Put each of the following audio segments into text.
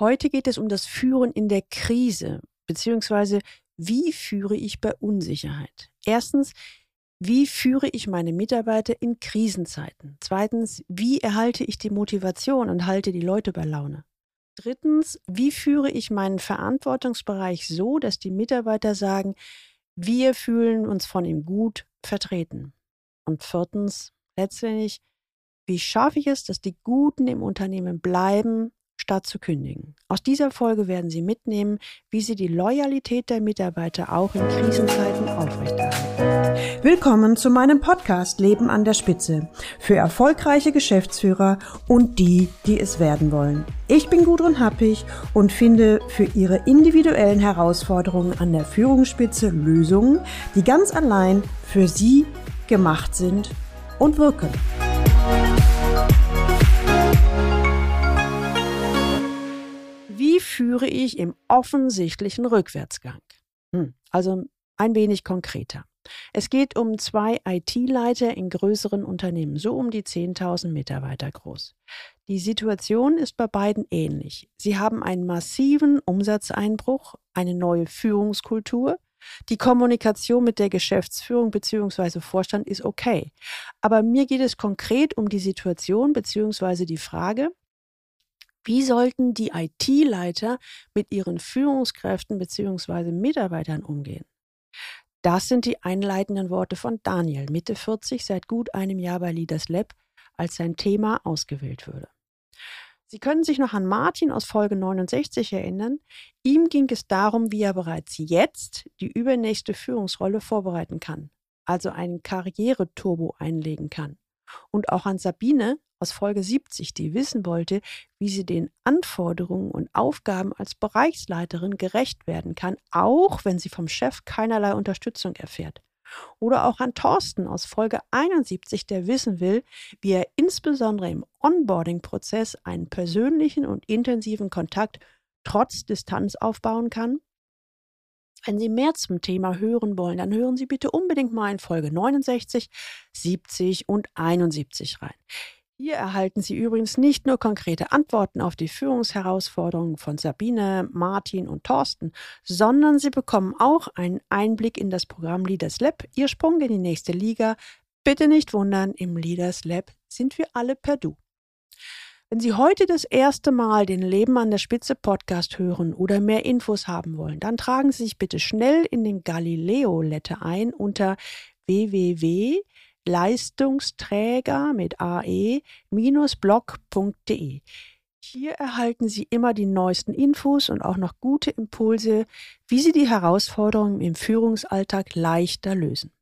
Heute geht es um das Führen in der Krise, beziehungsweise wie führe ich bei Unsicherheit? Erstens, wie führe ich meine Mitarbeiter in Krisenzeiten? Zweitens, wie erhalte ich die Motivation und halte die Leute bei Laune? Drittens, wie führe ich meinen Verantwortungsbereich so, dass die Mitarbeiter sagen, wir fühlen uns von ihm gut vertreten? Und viertens, letztendlich, wie schaffe ich es, dass die Guten im Unternehmen bleiben, statt zu kündigen? Aus dieser Folge werden Sie mitnehmen, wie Sie die Loyalität der Mitarbeiter auch in Krisenzeiten aufrechterhalten. Willkommen zu meinem Podcast Leben an der Spitze für erfolgreiche Geschäftsführer und die, die es werden wollen. Ich bin Gudrun Happig und finde für Ihre individuellen Herausforderungen an der Führungsspitze Lösungen, die ganz allein für Sie gemacht sind und wirken. Wie führe ich im offensichtlichen Rückwärtsgang? Hm, also ein wenig konkreter. Es geht um zwei IT-Leiter in größeren Unternehmen, so um die 10.000 Mitarbeiter groß. Die Situation ist bei beiden ähnlich. Sie haben einen massiven Umsatzeinbruch, eine neue Führungskultur, die Kommunikation mit der Geschäftsführung bzw. Vorstand ist okay. Aber mir geht es konkret um die Situation bzw. die Frage, wie sollten die IT-Leiter mit ihren Führungskräften bzw. Mitarbeitern umgehen? Das sind die einleitenden Worte von Daniel, Mitte 40, seit gut einem Jahr bei Leaders Lab, als sein Thema ausgewählt wurde. Sie können sich noch an Martin aus Folge 69 erinnern. Ihm ging es darum, wie er bereits jetzt die übernächste Führungsrolle vorbereiten kann, also einen Karriereturbo einlegen kann. Und auch an Sabine aus Folge 70, die wissen wollte, wie sie den Anforderungen und Aufgaben als Bereichsleiterin gerecht werden kann, auch wenn sie vom Chef keinerlei Unterstützung erfährt. Oder auch an Thorsten aus Folge 71, der wissen will, wie er insbesondere im Onboarding-Prozess einen persönlichen und intensiven Kontakt trotz Distanz aufbauen kann. Wenn Sie mehr zum Thema hören wollen, dann hören Sie bitte unbedingt mal in Folge 69, 70 und 71 rein. Hier erhalten Sie übrigens nicht nur konkrete Antworten auf die Führungsherausforderungen von Sabine, Martin und Thorsten, sondern Sie bekommen auch einen Einblick in das Programm Leaders Lab, Ihr Sprung in die nächste Liga. Bitte nicht wundern, im Leaders Lab sind wir alle per Du. Wenn Sie heute das erste Mal den Leben an der Spitze Podcast hören oder mehr Infos haben wollen, dann tragen Sie sich bitte schnell in den Galileo Letter ein unter www Leistungsträger mit ae-blog.de. Hier erhalten Sie immer die neuesten Infos und auch noch gute Impulse, wie Sie die Herausforderungen im Führungsalltag leichter lösen.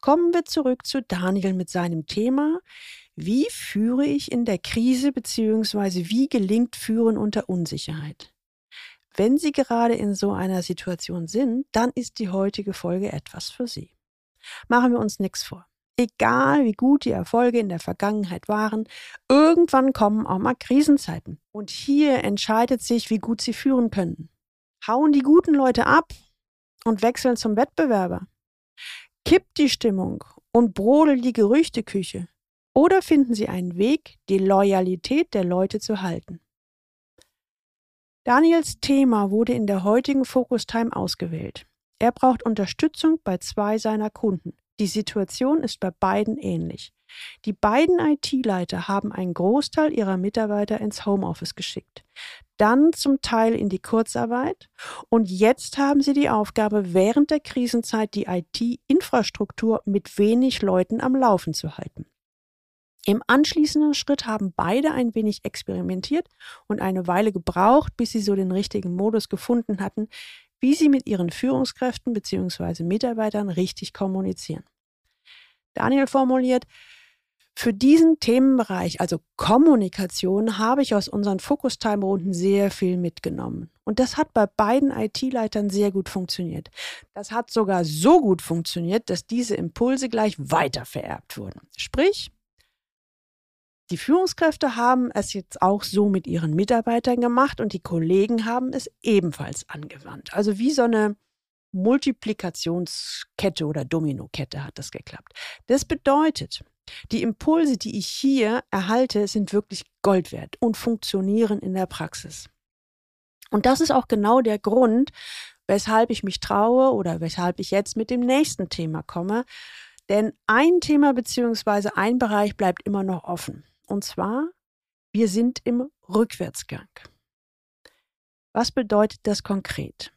Kommen wir zurück zu Daniel mit seinem Thema. Wie führe ich in der Krise bzw. wie gelingt Führen unter Unsicherheit? Wenn Sie gerade in so einer Situation sind, dann ist die heutige Folge etwas für Sie. Machen wir uns nichts vor. Egal wie gut die Erfolge in der Vergangenheit waren, irgendwann kommen auch mal Krisenzeiten. Und hier entscheidet sich, wie gut sie führen können. Hauen die guten Leute ab und wechseln zum Wettbewerber. Kippt die Stimmung und brodelt die Gerüchteküche. Oder finden sie einen Weg, die Loyalität der Leute zu halten. Daniels Thema wurde in der heutigen Focus Time ausgewählt. Er braucht Unterstützung bei zwei seiner Kunden. Die Situation ist bei beiden ähnlich. Die beiden IT-Leiter haben einen Großteil ihrer Mitarbeiter ins Homeoffice geschickt, dann zum Teil in die Kurzarbeit und jetzt haben sie die Aufgabe, während der Krisenzeit die IT-Infrastruktur mit wenig Leuten am Laufen zu halten. Im anschließenden Schritt haben beide ein wenig experimentiert und eine Weile gebraucht, bis sie so den richtigen Modus gefunden hatten, wie sie mit ihren Führungskräften bzw. Mitarbeitern richtig kommunizieren. Daniel formuliert, für diesen Themenbereich, also Kommunikation, habe ich aus unseren Focus-Time-Runden sehr viel mitgenommen. Und das hat bei beiden IT-Leitern sehr gut funktioniert. Das hat sogar so gut funktioniert, dass diese Impulse gleich weiter vererbt wurden. Sprich, die Führungskräfte haben es jetzt auch so mit ihren Mitarbeitern gemacht und die Kollegen haben es ebenfalls angewandt. Also wie so eine Multiplikationskette oder Dominokette hat das geklappt. Das bedeutet, die Impulse, die ich hier erhalte, sind wirklich Gold wert und funktionieren in der Praxis. Und das ist auch genau der Grund, weshalb ich mich traue oder weshalb ich jetzt mit dem nächsten Thema komme. Denn ein Thema bzw. ein Bereich bleibt immer noch offen. Und zwar, wir sind im Rückwärtsgang. Was bedeutet das konkret?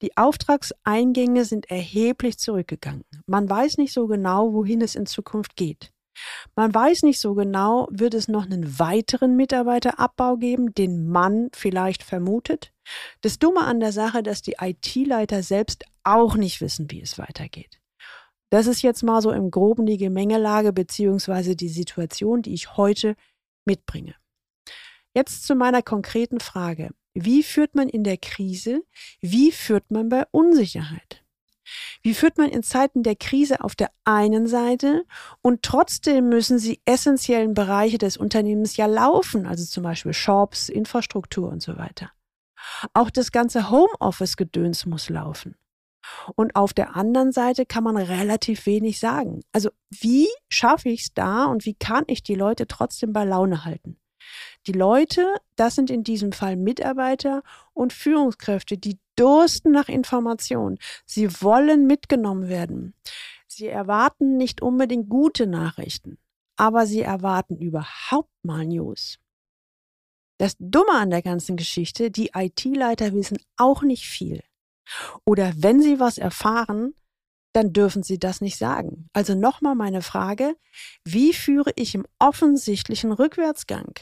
Die Auftragseingänge sind erheblich zurückgegangen. Man weiß nicht so genau, wohin es in Zukunft geht. Man weiß nicht so genau, wird es noch einen weiteren Mitarbeiterabbau geben, den man vielleicht vermutet. Das Dumme an der Sache, dass die IT-Leiter selbst auch nicht wissen, wie es weitergeht. Das ist jetzt mal so im groben die Gemengelage beziehungsweise die Situation, die ich heute mitbringe. Jetzt zu meiner konkreten Frage. Wie führt man in der Krise? Wie führt man bei Unsicherheit? Wie führt man in Zeiten der Krise auf der einen Seite und trotzdem müssen sie essentiellen Bereiche des Unternehmens ja laufen, also zum Beispiel Shops, Infrastruktur und so weiter. Auch das ganze Homeoffice-Gedöns muss laufen. Und auf der anderen Seite kann man relativ wenig sagen. Also wie schaffe ich es da und wie kann ich die Leute trotzdem bei Laune halten? Die Leute, das sind in diesem Fall Mitarbeiter und Führungskräfte, die dursten nach Information. Sie wollen mitgenommen werden. Sie erwarten nicht unbedingt gute Nachrichten, aber sie erwarten überhaupt mal News. Das Dumme an der ganzen Geschichte, die IT-Leiter wissen auch nicht viel. Oder wenn sie was erfahren, dann dürfen sie das nicht sagen. Also nochmal meine Frage, wie führe ich im offensichtlichen Rückwärtsgang?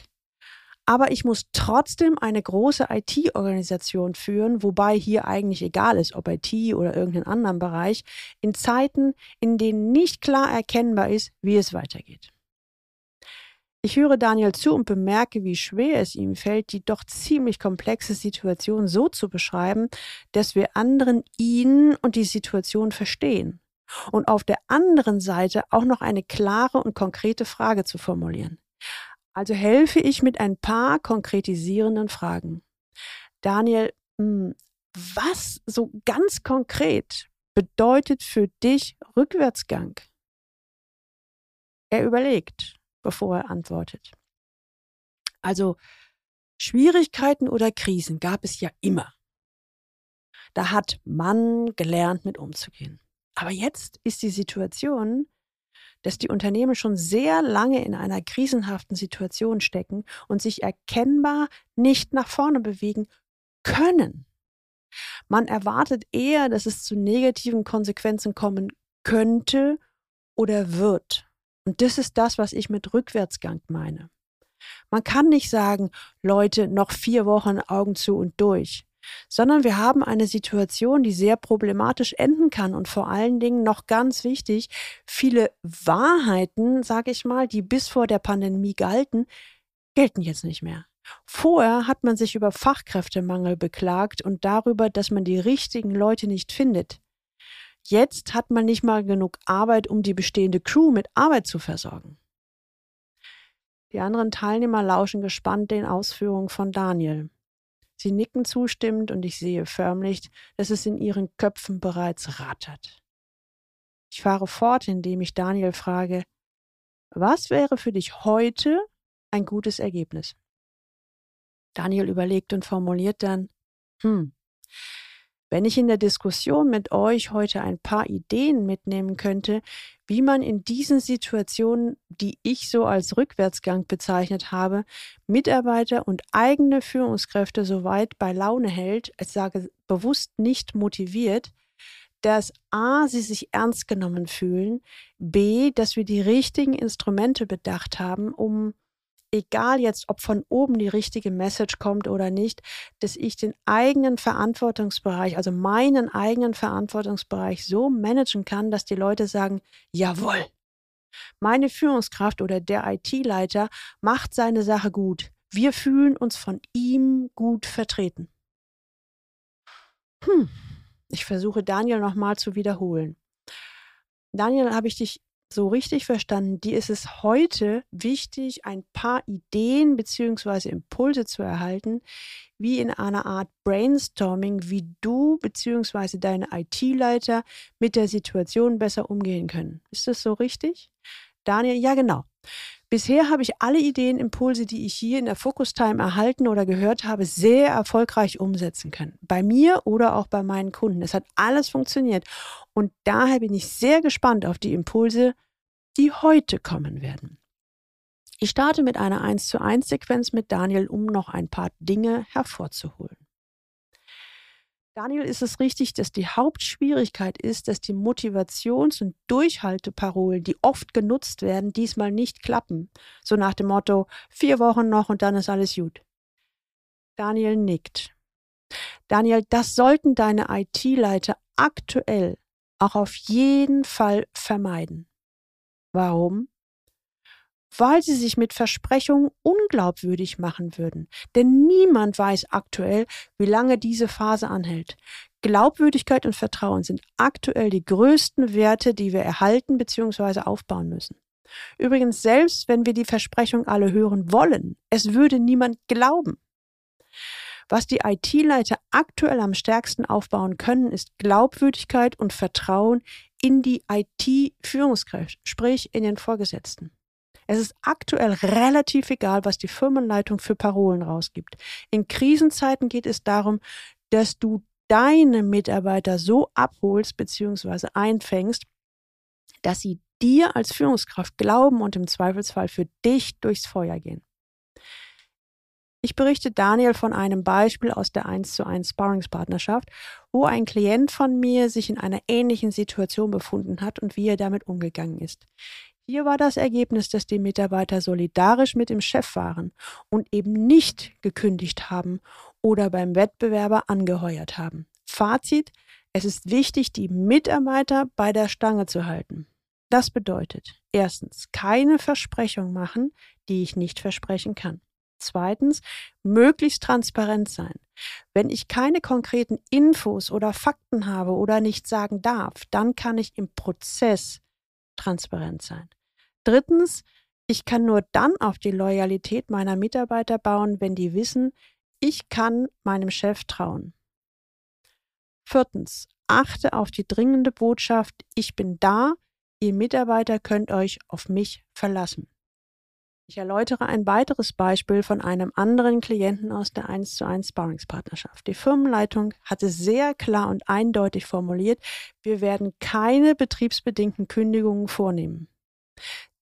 Aber ich muss trotzdem eine große IT-Organisation führen, wobei hier eigentlich egal ist, ob IT oder irgendeinen anderen Bereich, in Zeiten, in denen nicht klar erkennbar ist, wie es weitergeht. Ich höre Daniel zu und bemerke, wie schwer es ihm fällt, die doch ziemlich komplexe Situation so zu beschreiben, dass wir anderen ihn und die Situation verstehen. Und auf der anderen Seite auch noch eine klare und konkrete Frage zu formulieren. Also helfe ich mit ein paar konkretisierenden Fragen. Daniel, hm, was so ganz konkret bedeutet für dich Rückwärtsgang? Er überlegt, bevor er antwortet. Also Schwierigkeiten oder Krisen gab es ja immer. Da hat man gelernt, mit umzugehen. Aber jetzt ist die Situation, dass die Unternehmen schon sehr lange in einer krisenhaften Situation stecken und sich erkennbar nicht nach vorne bewegen können. Man erwartet eher, dass es zu negativen Konsequenzen kommen könnte oder wird. Und das ist das, was ich mit Rückwärtsgang meine. Man kann nicht sagen, Leute, noch vier Wochen Augen zu und durch sondern wir haben eine Situation, die sehr problematisch enden kann und vor allen Dingen noch ganz wichtig, viele Wahrheiten, sage ich mal, die bis vor der Pandemie galten, gelten jetzt nicht mehr. Vorher hat man sich über Fachkräftemangel beklagt und darüber, dass man die richtigen Leute nicht findet. Jetzt hat man nicht mal genug Arbeit, um die bestehende Crew mit Arbeit zu versorgen. Die anderen Teilnehmer lauschen gespannt den Ausführungen von Daniel. Sie nicken zustimmend und ich sehe förmlich, dass es in ihren Köpfen bereits rattert. Ich fahre fort, indem ich Daniel frage, was wäre für dich heute ein gutes Ergebnis? Daniel überlegt und formuliert dann, hm, wenn ich in der Diskussion mit euch heute ein paar Ideen mitnehmen könnte, wie man in diesen Situationen, die ich so als Rückwärtsgang bezeichnet habe, Mitarbeiter und eigene Führungskräfte so weit bei Laune hält, ich sage bewusst nicht motiviert, dass A, sie sich ernst genommen fühlen, B, dass wir die richtigen Instrumente bedacht haben, um egal jetzt, ob von oben die richtige Message kommt oder nicht, dass ich den eigenen Verantwortungsbereich, also meinen eigenen Verantwortungsbereich so managen kann, dass die Leute sagen, jawohl, meine Führungskraft oder der IT-Leiter macht seine Sache gut. Wir fühlen uns von ihm gut vertreten. Hm. Ich versuche Daniel nochmal zu wiederholen. Daniel, habe ich dich so richtig verstanden, die ist es heute wichtig, ein paar Ideen bzw. Impulse zu erhalten, wie in einer Art Brainstorming, wie du bzw. deine IT-Leiter mit der Situation besser umgehen können. Ist das so richtig? Daniel, ja genau. Bisher habe ich alle Ideen, Impulse, die ich hier in der Focus Time erhalten oder gehört habe, sehr erfolgreich umsetzen können. Bei mir oder auch bei meinen Kunden. Es hat alles funktioniert. Und daher bin ich sehr gespannt auf die Impulse, die heute kommen werden. Ich starte mit einer 1 zu 1 Sequenz mit Daniel, um noch ein paar Dinge hervorzuholen. Daniel, ist es richtig, dass die Hauptschwierigkeit ist, dass die Motivations- und Durchhalteparolen, die oft genutzt werden, diesmal nicht klappen? So nach dem Motto, vier Wochen noch und dann ist alles gut. Daniel nickt. Daniel, das sollten deine IT-Leiter aktuell auch auf jeden Fall vermeiden. Warum? weil sie sich mit Versprechungen unglaubwürdig machen würden. Denn niemand weiß aktuell, wie lange diese Phase anhält. Glaubwürdigkeit und Vertrauen sind aktuell die größten Werte, die wir erhalten bzw. aufbauen müssen. Übrigens, selbst wenn wir die Versprechung alle hören wollen, es würde niemand glauben. Was die IT-Leiter aktuell am stärksten aufbauen können, ist Glaubwürdigkeit und Vertrauen in die IT-Führungskräfte, sprich in den Vorgesetzten. Es ist aktuell relativ egal, was die Firmenleitung für Parolen rausgibt. In Krisenzeiten geht es darum, dass du deine Mitarbeiter so abholst bzw. einfängst, dass sie dir als Führungskraft glauben und im Zweifelsfall für dich durchs Feuer gehen. Ich berichte Daniel von einem Beispiel aus der 1 zu 1 Sparringspartnerschaft, wo ein Klient von mir sich in einer ähnlichen Situation befunden hat und wie er damit umgegangen ist. Hier war das Ergebnis, dass die Mitarbeiter solidarisch mit dem Chef waren und eben nicht gekündigt haben oder beim Wettbewerber angeheuert haben. Fazit, es ist wichtig, die Mitarbeiter bei der Stange zu halten. Das bedeutet, erstens, keine Versprechung machen, die ich nicht versprechen kann. Zweitens, möglichst transparent sein. Wenn ich keine konkreten Infos oder Fakten habe oder nicht sagen darf, dann kann ich im Prozess transparent sein. Drittens, ich kann nur dann auf die Loyalität meiner Mitarbeiter bauen, wenn die wissen, ich kann meinem Chef trauen. Viertens, achte auf die dringende Botschaft, ich bin da, ihr Mitarbeiter könnt euch auf mich verlassen. Ich erläutere ein weiteres Beispiel von einem anderen Klienten aus der 1 zu 1 Sparringspartnerschaft. Die Firmenleitung hatte sehr klar und eindeutig formuliert, wir werden keine betriebsbedingten Kündigungen vornehmen.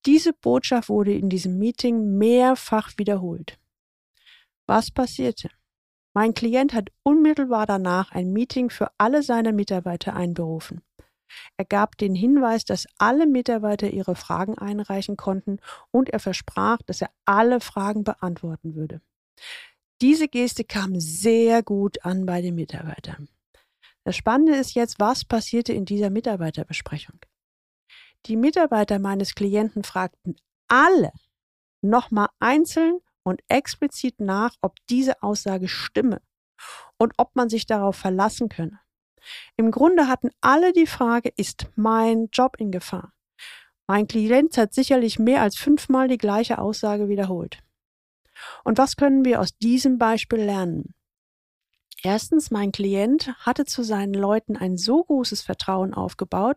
Diese Botschaft wurde in diesem Meeting mehrfach wiederholt. Was passierte? Mein Klient hat unmittelbar danach ein Meeting für alle seine Mitarbeiter einberufen. Er gab den Hinweis, dass alle Mitarbeiter ihre Fragen einreichen konnten und er versprach, dass er alle Fragen beantworten würde. Diese Geste kam sehr gut an bei den Mitarbeitern. Das Spannende ist jetzt, was passierte in dieser Mitarbeiterbesprechung. Die Mitarbeiter meines Klienten fragten alle nochmal einzeln und explizit nach, ob diese Aussage stimme und ob man sich darauf verlassen könne. Im Grunde hatten alle die Frage, ist mein Job in Gefahr? Mein Klient hat sicherlich mehr als fünfmal die gleiche Aussage wiederholt. Und was können wir aus diesem Beispiel lernen? Erstens, mein Klient hatte zu seinen Leuten ein so großes Vertrauen aufgebaut,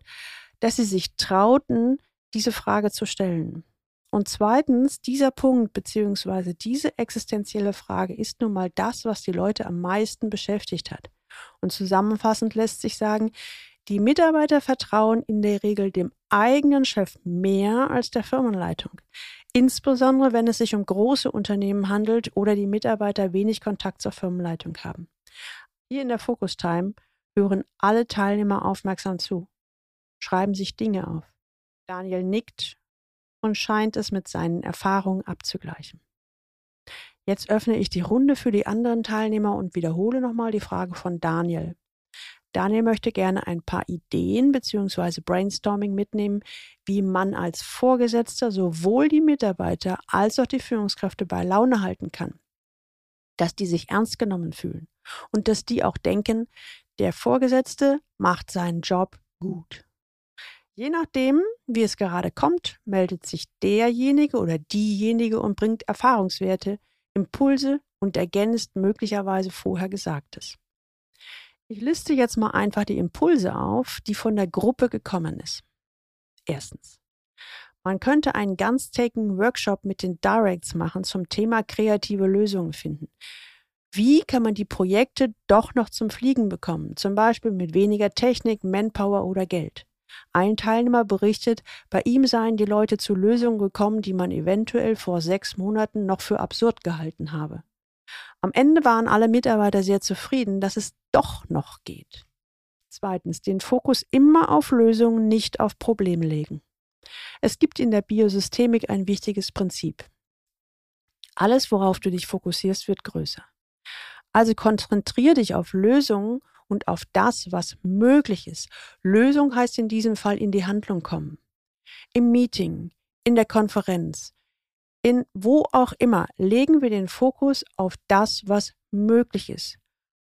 dass sie sich trauten, diese Frage zu stellen. Und zweitens, dieser Punkt bzw. diese existenzielle Frage ist nun mal das, was die Leute am meisten beschäftigt hat. Und zusammenfassend lässt sich sagen, die Mitarbeiter vertrauen in der Regel dem eigenen Chef mehr als der Firmenleitung. Insbesondere wenn es sich um große Unternehmen handelt oder die Mitarbeiter wenig Kontakt zur Firmenleitung haben. Hier in der Focus Time hören alle Teilnehmer aufmerksam zu, schreiben sich Dinge auf. Daniel nickt und scheint es mit seinen Erfahrungen abzugleichen. Jetzt öffne ich die Runde für die anderen Teilnehmer und wiederhole nochmal die Frage von Daniel. Daniel möchte gerne ein paar Ideen bzw. Brainstorming mitnehmen, wie man als Vorgesetzter sowohl die Mitarbeiter als auch die Führungskräfte bei Laune halten kann. Dass die sich ernst genommen fühlen und dass die auch denken, der Vorgesetzte macht seinen Job gut. Je nachdem, wie es gerade kommt, meldet sich derjenige oder diejenige und bringt Erfahrungswerte, Impulse und ergänzt möglicherweise vorher Gesagtes. Ich liste jetzt mal einfach die Impulse auf, die von der Gruppe gekommen ist. Erstens. Man könnte einen ganztägigen Workshop mit den Directs machen zum Thema kreative Lösungen finden. Wie kann man die Projekte doch noch zum Fliegen bekommen, zum Beispiel mit weniger Technik, Manpower oder Geld? Ein Teilnehmer berichtet, bei ihm seien die Leute zu Lösungen gekommen, die man eventuell vor sechs Monaten noch für absurd gehalten habe. Am Ende waren alle Mitarbeiter sehr zufrieden, dass es doch noch geht. Zweitens, den Fokus immer auf Lösungen, nicht auf Probleme legen. Es gibt in der Biosystemik ein wichtiges Prinzip. Alles, worauf du dich fokussierst, wird größer. Also konzentriere dich auf Lösungen und auf das, was möglich ist. Lösung heißt in diesem Fall in die Handlung kommen. Im Meeting, in der Konferenz, in wo auch immer, legen wir den Fokus auf das, was möglich ist.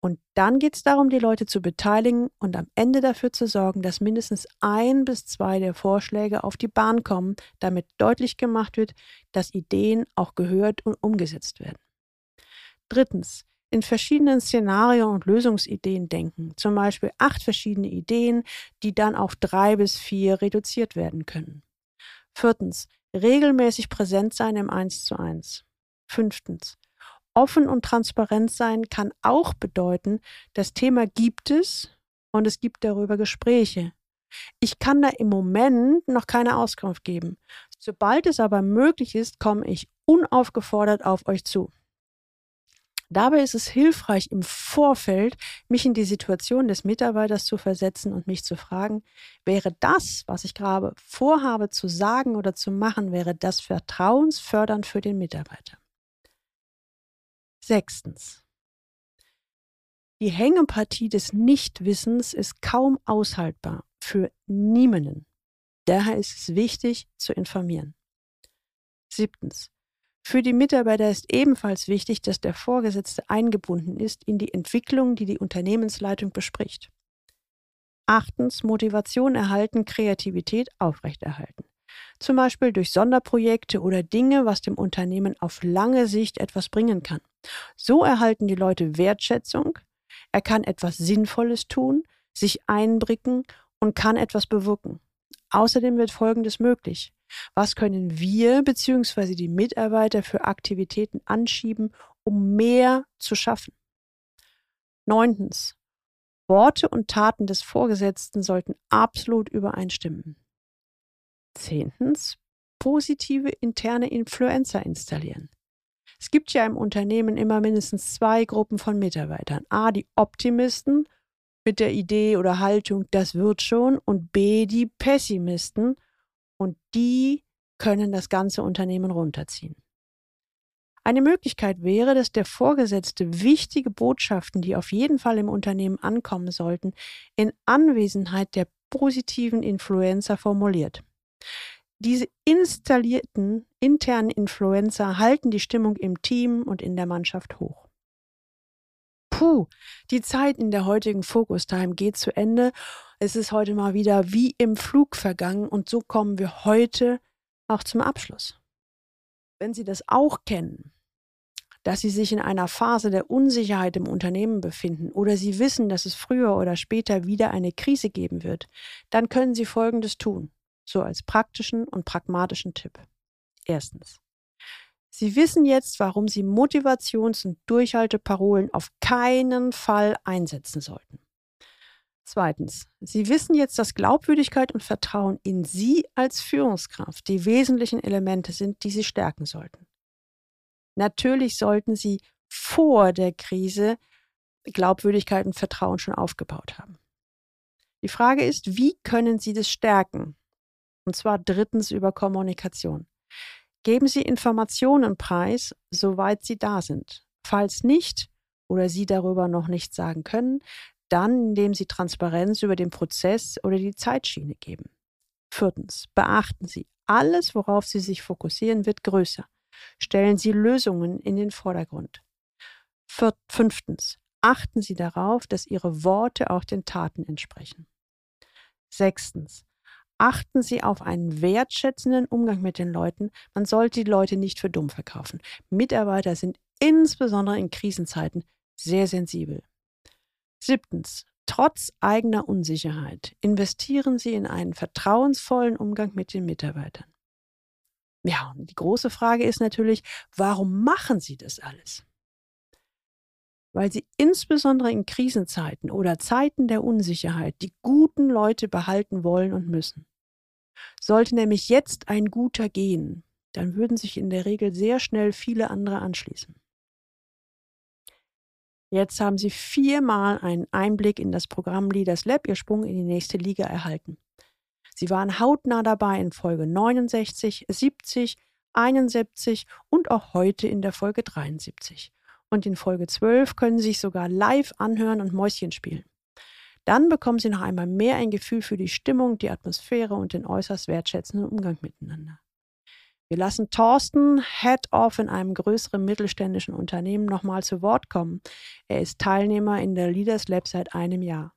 Und dann geht es darum, die Leute zu beteiligen und am Ende dafür zu sorgen, dass mindestens ein bis zwei der Vorschläge auf die Bahn kommen, damit deutlich gemacht wird, dass Ideen auch gehört und umgesetzt werden. Drittens, in verschiedenen Szenarien und Lösungsideen denken, zum Beispiel acht verschiedene Ideen, die dann auf drei bis vier reduziert werden können. Viertens, regelmäßig präsent sein im Eins zu eins. Fünftens, offen und transparent sein kann auch bedeuten, das Thema gibt es und es gibt darüber Gespräche. Ich kann da im Moment noch keine Auskunft geben. Sobald es aber möglich ist, komme ich unaufgefordert auf euch zu. Dabei ist es hilfreich, im Vorfeld mich in die Situation des Mitarbeiters zu versetzen und mich zu fragen, wäre das, was ich gerade vorhabe zu sagen oder zu machen, wäre das vertrauensfördernd für den Mitarbeiter? Sechstens. Die Hängepartie des Nichtwissens ist kaum aushaltbar für niemanden. Daher ist es wichtig zu informieren. Siebtens. Für die Mitarbeiter ist ebenfalls wichtig, dass der Vorgesetzte eingebunden ist in die Entwicklung, die die Unternehmensleitung bespricht. Achtens, Motivation erhalten, Kreativität aufrechterhalten. Zum Beispiel durch Sonderprojekte oder Dinge, was dem Unternehmen auf lange Sicht etwas bringen kann. So erhalten die Leute Wertschätzung, er kann etwas Sinnvolles tun, sich einbringen und kann etwas bewirken. Außerdem wird Folgendes möglich. Was können wir bzw. die Mitarbeiter für Aktivitäten anschieben, um mehr zu schaffen? Neuntens. Worte und Taten des Vorgesetzten sollten absolut übereinstimmen. Zehntens. Positive interne Influencer installieren. Es gibt ja im Unternehmen immer mindestens zwei Gruppen von Mitarbeitern. A, die Optimisten mit der Idee oder Haltung, das wird schon, und B, die Pessimisten und die können das ganze Unternehmen runterziehen. Eine Möglichkeit wäre, dass der Vorgesetzte wichtige Botschaften, die auf jeden Fall im Unternehmen ankommen sollten, in Anwesenheit der positiven Influencer formuliert. Diese installierten internen Influencer halten die Stimmung im Team und in der Mannschaft hoch. Puh, die Zeit in der heutigen Focus Time geht zu Ende es ist heute mal wieder wie im Flug vergangen und so kommen wir heute auch zum Abschluss. Wenn Sie das auch kennen, dass Sie sich in einer Phase der Unsicherheit im Unternehmen befinden oder Sie wissen, dass es früher oder später wieder eine Krise geben wird, dann können Sie Folgendes tun, so als praktischen und pragmatischen Tipp. Erstens. Sie wissen jetzt, warum Sie Motivations- und Durchhalteparolen auf keinen Fall einsetzen sollten. Zweitens, Sie wissen jetzt, dass Glaubwürdigkeit und Vertrauen in Sie als Führungskraft die wesentlichen Elemente sind, die Sie stärken sollten. Natürlich sollten Sie vor der Krise Glaubwürdigkeit und Vertrauen schon aufgebaut haben. Die Frage ist, wie können Sie das stärken? Und zwar drittens über Kommunikation. Geben Sie Informationen preis, soweit sie da sind. Falls nicht oder Sie darüber noch nichts sagen können, dann, indem Sie Transparenz über den Prozess oder die Zeitschiene geben. Viertens, beachten Sie, alles, worauf Sie sich fokussieren, wird größer. Stellen Sie Lösungen in den Vordergrund. Viert, fünftens, achten Sie darauf, dass Ihre Worte auch den Taten entsprechen. Sechstens, achten Sie auf einen wertschätzenden Umgang mit den Leuten. Man sollte die Leute nicht für dumm verkaufen. Mitarbeiter sind insbesondere in Krisenzeiten sehr sensibel. Siebtens. Trotz eigener Unsicherheit investieren Sie in einen vertrauensvollen Umgang mit den Mitarbeitern. Ja, und die große Frage ist natürlich, warum machen Sie das alles? Weil Sie insbesondere in Krisenzeiten oder Zeiten der Unsicherheit die guten Leute behalten wollen und müssen. Sollte nämlich jetzt ein guter gehen, dann würden sich in der Regel sehr schnell viele andere anschließen. Jetzt haben Sie viermal einen Einblick in das Programm Leaders Lab, Ihr Sprung in die nächste Liga erhalten. Sie waren hautnah dabei in Folge 69, 70, 71 und auch heute in der Folge 73. Und in Folge 12 können Sie sich sogar live anhören und Mäuschen spielen. Dann bekommen Sie noch einmal mehr ein Gefühl für die Stimmung, die Atmosphäre und den äußerst wertschätzenden Umgang miteinander. Wir lassen Thorsten, Head-Off in einem größeren mittelständischen Unternehmen, nochmal zu Wort kommen. Er ist Teilnehmer in der Leaders Lab seit einem Jahr.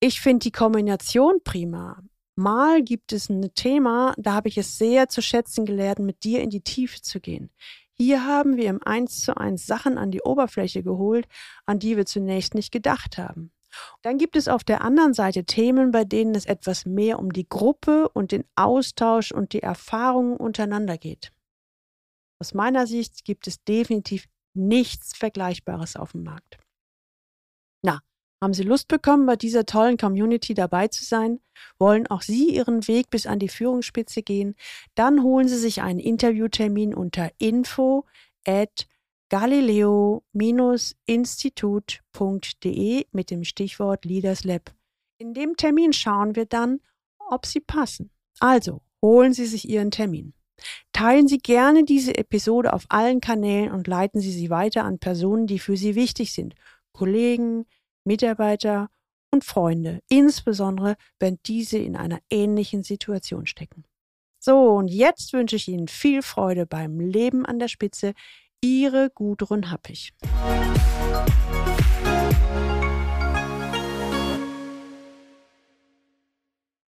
Ich finde die Kombination prima. Mal gibt es ein Thema, da habe ich es sehr zu schätzen gelernt, mit dir in die Tiefe zu gehen. Hier haben wir im Eins zu eins Sachen an die Oberfläche geholt, an die wir zunächst nicht gedacht haben. Dann gibt es auf der anderen Seite Themen, bei denen es etwas mehr um die Gruppe und den Austausch und die Erfahrungen untereinander geht. Aus meiner Sicht gibt es definitiv nichts Vergleichbares auf dem Markt. Na, haben Sie Lust bekommen, bei dieser tollen Community dabei zu sein? Wollen auch Sie Ihren Weg bis an die Führungsspitze gehen? Dann holen Sie sich einen Interviewtermin unter info at galileo-institut.de mit dem Stichwort Leaders Lab. In dem Termin schauen wir dann, ob Sie passen. Also, holen Sie sich Ihren Termin. Teilen Sie gerne diese Episode auf allen Kanälen und leiten Sie sie weiter an Personen, die für Sie wichtig sind. Kollegen, Mitarbeiter und Freunde, insbesondere wenn diese in einer ähnlichen Situation stecken. So, und jetzt wünsche ich Ihnen viel Freude beim Leben an der Spitze Ihre Gudrun Happich.